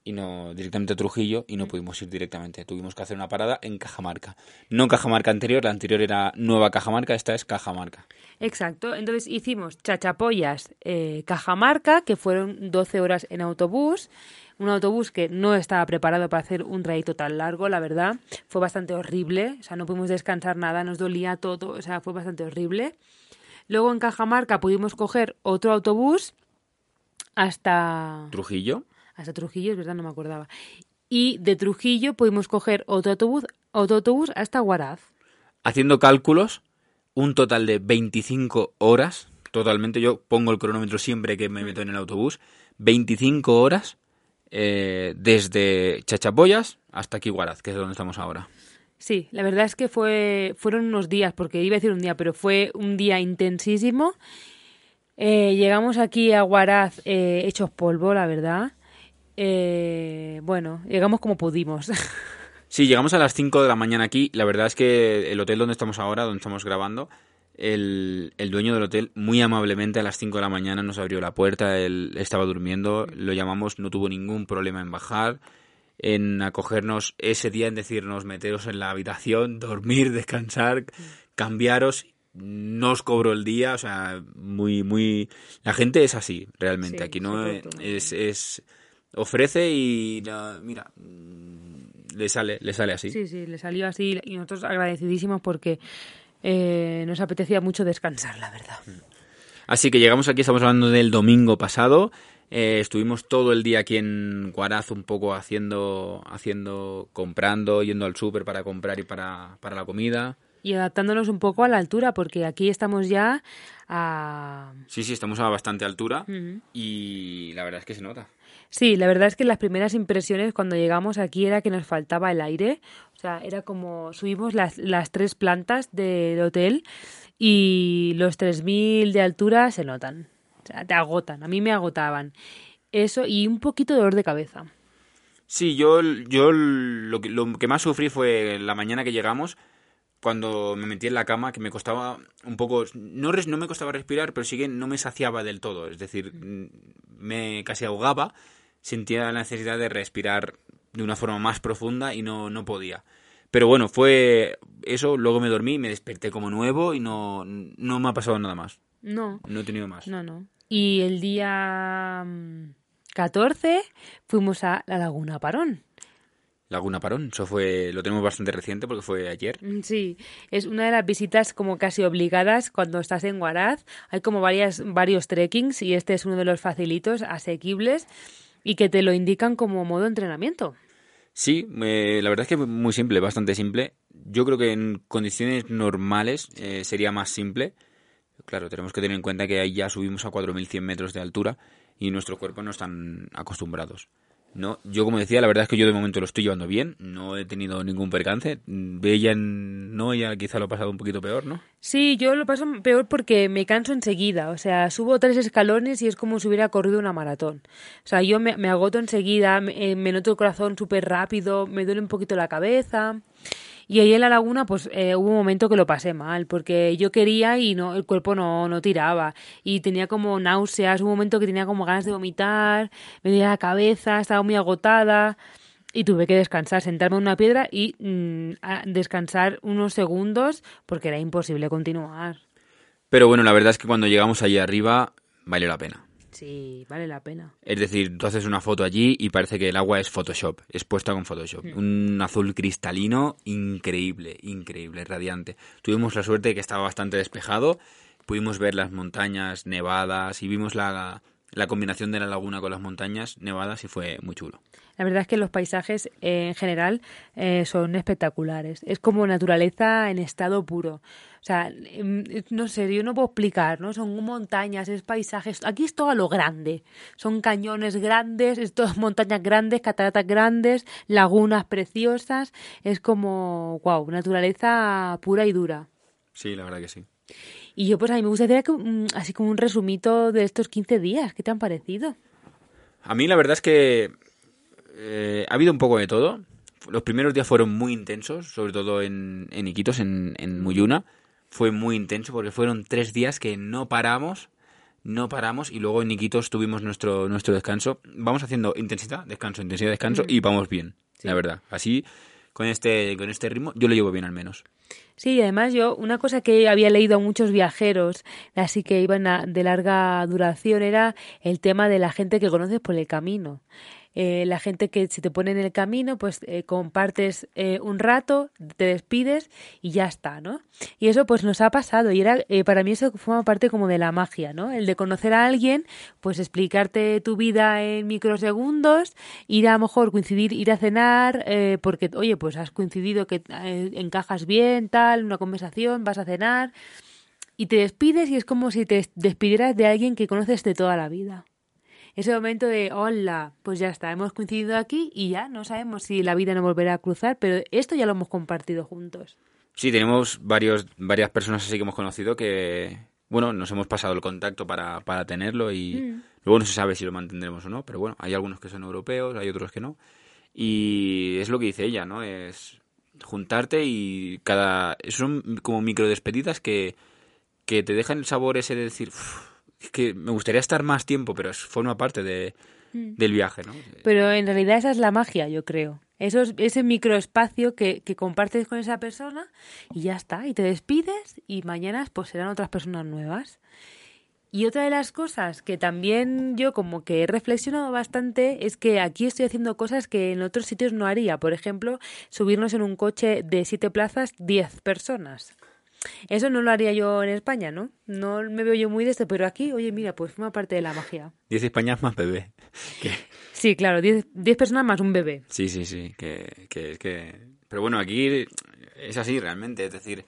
y no directamente a Trujillo y no pudimos ir directamente. Tuvimos que hacer una parada en Cajamarca. No Cajamarca anterior, la anterior era Nueva Cajamarca, esta es Cajamarca. Exacto, entonces hicimos Chachapoyas, eh, Cajamarca, que fueron 12 horas en autobús, un autobús que no estaba preparado para hacer un trayecto tan largo, la verdad, fue bastante horrible, o sea, no pudimos descansar nada, nos dolía todo, o sea, fue bastante horrible. Luego en Cajamarca pudimos coger otro autobús hasta Trujillo. Hasta Trujillo, es verdad, no me acordaba. Y de Trujillo pudimos coger otro autobús, otro autobús hasta Huaraz. Haciendo cálculos, un total de 25 horas, totalmente, yo pongo el cronómetro siempre que me meto en el autobús, 25 horas eh, desde Chachapoyas hasta aquí Huaraz, que es donde estamos ahora. Sí, la verdad es que fue, fueron unos días, porque iba a decir un día, pero fue un día intensísimo. Eh, llegamos aquí a Huaraz eh, hechos polvo, la verdad. Eh, bueno, llegamos como pudimos. Sí, llegamos a las 5 de la mañana aquí. La verdad es que el hotel donde estamos ahora, donde estamos grabando, el, el dueño del hotel muy amablemente a las 5 de la mañana nos abrió la puerta, él estaba durmiendo, lo llamamos, no tuvo ningún problema en bajar, en acogernos ese día, en decirnos meteros en la habitación, dormir, descansar, cambiaros, no os cobró el día, o sea, muy, muy... La gente es así, realmente, Sí, aquí no muy es, es... Ofrece y la- mira, mm, le sale, le sale así. sí, sí, le salió así y nosotros agradecidísimos porque eh, nos apetecía mucho descansar, la verdad. Así que llegamos aquí, estamos hablando del domingo pasado. Eh, estuvimos todo el día aquí en Guaraz un poco haciendo, haciendo, comprando, yendo al súper para comprar y para, para la comida. Y adaptándonos un poco a la altura, porque aquí estamos ya a... Sí, sí, estamos a bastante altura y la verdad es que se nota. Sí, la verdad es que las primeras impresiones cuando llegamos aquí era que nos faltaba el aire. O sea, era como subimos las, las tres plantas del hotel y los 3.000 de altura se notan. O sea, te agotan. A mí me agotaban. Eso y un poquito de dolor de cabeza. Sí, yo, yo lo, que, más sufrí fue la mañana que llegamos, cuando me metí en la cama, que me costaba un poco, no, no me costaba respirar, pero sí que no me saciaba del todo, es decir, me casi ahogaba, sentía la necesidad de respirar de una forma más profunda y no, no podía. Pero bueno, fue eso, luego me dormí, me desperté como nuevo y no, no me ha pasado nada más, No, no he tenido más. no, no. Y el día mm, 14 fuimos a la Laguna Parón. Laguna Parón, eso fue, lo tenemos bastante reciente porque fue ayer. Mm, Sí, es una de las visitas como casi obligadas cuando estás en Huaraz. Hay como varias, varios trekkings y este es uno de los facilitos, asequibles y que te lo indican como modo entrenamiento. Sí, la verdad es que muy simple, bastante simple. Yo creo que en condiciones normales eh, sería más simple. Claro, tenemos que tener en cuenta que ahí ya subimos a 4.100 metros de altura y nuestros cuerpos no están acostumbrados. No, yo como decía, la verdad es que yo de momento lo estoy llevando bien, no he tenido ningún percance. Mm, Ella no, ella quizá lo ha pasado un poquito peor, ¿no? Sí, yo lo paso peor porque me canso enseguida. O sea, subo tres escalones y es como si hubiera corrido una maratón. O sea, yo me, me agoto enseguida, me, eh, me noto el corazón súper rápido, me duele un poquito la cabeza. Y ahí en la laguna, pues eh, hubo un momento que lo pasé mal, porque yo quería y no, el cuerpo no, no tiraba. Y tenía como náuseas, un momento que tenía como ganas de vomitar, me dolía la cabeza, estaba muy agotada. Y tuve que descansar, sentarme en una piedra y mm, descansar unos segundos porque era imposible continuar. Pero bueno, la verdad es que cuando llegamos allí arriba, valió la pena. Sí, vale la pena. Es decir, tú haces una foto allí y parece que el agua es Photoshop, es puesta con Photoshop. Un azul cristalino increíble, increíble, radiante. Tuvimos la suerte de que estaba bastante despejado, pudimos ver las montañas nevadas y vimos la, la combinación de la laguna con las montañas nevadas y fue muy chulo. La verdad es que los paisajes eh, en general eh, son espectaculares. Es como naturaleza en estado puro. O sea, em, no sé, yo no puedo explicar, ¿no? Son montañas, es paisajes. Aquí es todo a lo grande. Son cañones grandes, es todas montañas grandes, cataratas grandes, lagunas preciosas. Es como, wow, naturaleza pura y dura. Sí, la verdad que sí. Y yo, pues a mí me gustaría mm, así como un resumito de estos 15 días. ¿Qué te han parecido? A mí la verdad es que eh, ha habido un poco de todo. Los primeros días fueron muy intensos, sobre todo en, en Iquitos, en, en Muyuna. Fue muy intenso porque fueron tres días que no paramos, no paramos y luego en Iquitos tuvimos nuestro, nuestro descanso. Vamos haciendo intensidad, descanso, intensidad, descanso y vamos bien, la verdad. Así, con este, con este ritmo, yo lo llevo bien al menos. Sí, y además yo, una cosa que había leído a muchos viajeros, así que iban de larga duración, era el tema de la gente que conoces por el camino. Eh, la gente que se te pone en el camino, pues eh, compartes eh, un rato, te despides y ya está, ¿no? Y eso pues nos ha pasado y era para mí eso forma parte como de la magia, ¿no? El de conocer a alguien, pues explicarte tu vida en microsegundos, ir a lo mejor coincidir, ir a cenar, porque oye, pues has coincidido que encajas bien, tal, una conversación, vas a cenar y te despides y es como si te despidieras de alguien que conoces de toda la vida ese momento de, hola, pues ya está, hemos coincidido aquí y ya no sabemos si la vida no volverá a cruzar, pero esto ya lo hemos compartido juntos. Sí, tenemos varios, varias personas así que hemos conocido que, bueno, nos hemos pasado el contacto para, para tenerlo y mm. luego no se sabe si lo mantendremos o no, pero bueno, hay algunos que son europeos, hay otros que no. Y es lo que dice ella, ¿no? Es juntarte y cada... Son como micro despedidas que, que te dejan el sabor ese de decir, es que me gustaría estar más tiempo, pero forma parte de, mm. del viaje, ¿no? Pero en realidad esa es la magia, yo creo. Eso es, ese microespacio que, que compartes con esa persona y ya está, y te despides y mañana pues serán otras personas nuevas. Y otra de las cosas que también yo como que he reflexionado bastante es que aquí estoy haciendo cosas que en otros sitios no haría. Por ejemplo, subirnos en un coche de siete plazas, diez personas. Eso no lo haría yo en España, ¿no? No me veo yo muy de esto, pero aquí, oye, mira, pues forma parte de la magia. Diez Españas más bebé. Sí, claro, diez, personas más un bebé. Sí, sí, sí, que, que, que... Pero bueno, aquí es así realmente, es decir,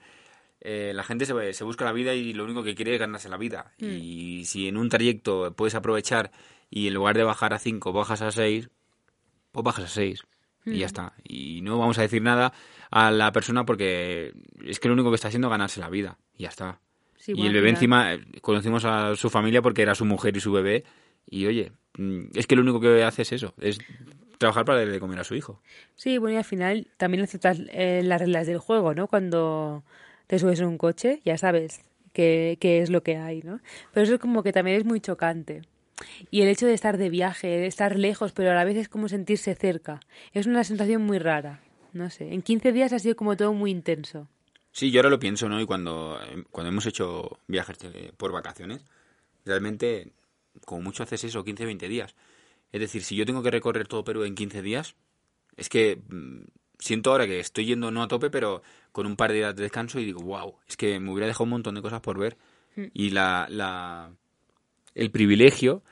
eh, la gente se, se, busca la vida y lo único que quiere es ganarse la vida. Mm. Y si en un trayecto puedes aprovechar y en lugar de bajar a cinco bajas a seis, pues bajas a seis. Y ya mm. está. Y no vamos a decir nada a la persona porque es que lo único que está haciendo es ganarse la vida. Y ya está. y el bebé encima, eh, conocimos a su familia porque era su mujer y su bebé. Y oye, mm, es que lo único que hace es eso, es trabajar para darle de comer a su hijo. Sí, bueno, y al final también aceptas eh, las reglas del juego, ¿no? Cuando te subes en un coche, ya sabes qué, qué es lo que hay, ¿no? Pero eso es como que también es muy chocante. Y el hecho de estar de viaje, de estar lejos, pero a la vez es como sentirse cerca. Es una sensación muy rara no sé, en 15 días ha sido como todo muy intenso. Sí, yo ahora lo pienso, ¿no? Y cuando, cuando hemos hecho viajes por vacaciones, realmente, como mucho haces eso, 15, 20 días. Es decir, si yo tengo que recorrer todo Perú en 15 días, es que mm, siento ahora que estoy yendo no a tope, pero con un par de días de descanso y digo, wow, es que me hubiera dejado un montón de cosas por ver. Mm. Y la, la, el privilegio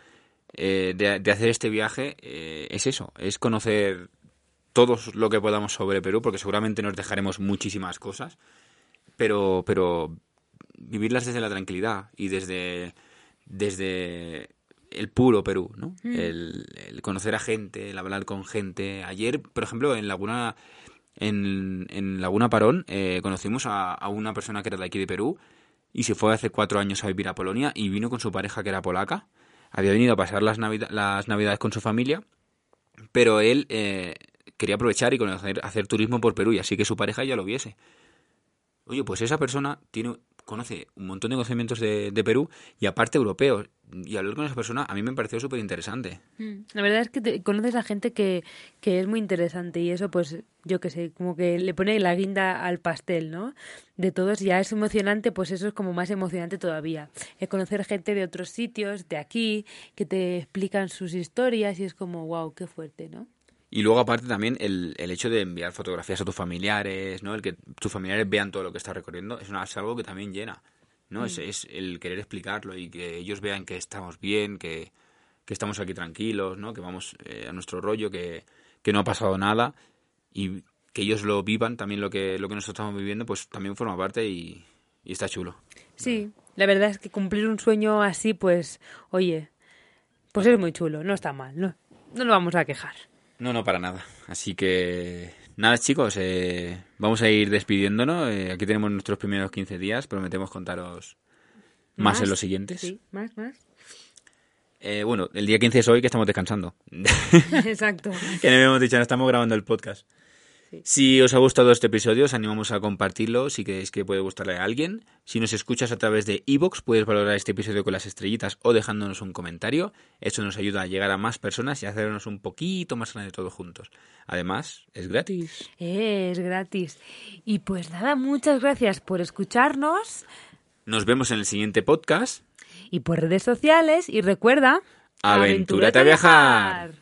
eh, de, hacer este viaje eh, es eso, es conocer todo lo que podamos sobre Perú, porque seguramente nos dejaremos muchísimas cosas, pero, pero vivirlas desde la tranquilidad y desde, desde el puro Perú, ¿no? Mm. El, conocer a gente, el hablar con gente. Ayer, por ejemplo, en Laguna, en, en Laguna Parón, eh, conocimos a, a, una persona que era de aquí de Perú y se fue hace cuatro años a vivir a Polonia y vino con su pareja que era polaca. Había venido a pasar las, las navidades con su familia, pero él eh, quería aprovechar y conocer, hacer turismo por Perú y así que su pareja ya lo viese. Oye, pues esa persona tiene, conoce un montón de conocimientos de, Perú y aparte europeos. Y hablar con esa persona a mí me pareció súper interesante. Mm, la verdad es que conoces a gente que, que es muy interesante y eso pues yo qué sé, como que le pone la guinda al pastel, ¿no? De todos ya es emocionante, pues eso es como más emocionante todavía. Es conocer gente de otros sitios, de aquí, que te explican sus historias y es como, wow, qué fuerte, ¿no? Y luego aparte también el, el hecho de enviar fotografías a tus familiares, ¿no? El que tus familiares vean todo lo que estás recorriendo es, una, algo que también llena, ¿no? Es, mm. es, el querer explicarlo y que ellos vean que estamos bien, que que estamos aquí tranquilos, ¿no? Que vamos eh, a nuestro rollo, que, que no ha pasado nada y que ellos lo vivan, también lo que, lo que nosotros estamos viviendo, pues también forma parte y, y está chulo. Sí, la verdad es que cumplir un sueño así, pues, oye, pues es muy chulo, no está mal, no, no nos vamos a quejar. No, no, para nada. Así que, nada, chicos, eh, vamos a ir despidiéndonos. Eh, aquí tenemos nuestros primeros 15 días, prometemos contaros más, en los siguientes. Sí, más, más. Eh, bueno, el día 15 es hoy que estamos descansando. Exacto. que no hemos dicho, no estamos grabando el podcast. Si os ha gustado este episodio, os animamos a compartirlo si creéis que puede gustarle a alguien. Si nos escuchas a través de iVoox, puedes valorar este episodio con las estrellitas o dejándonos un comentario. Eso nos ayuda a llegar a más personas y hacernos un poquito más grande todos juntos. Además, es gratis. Es gratis. Y pues nada, muchas gracias por escucharnos. Nos vemos en el siguiente podcast. Y por redes sociales. Y recuerda... ¡Aventúrate a viajar!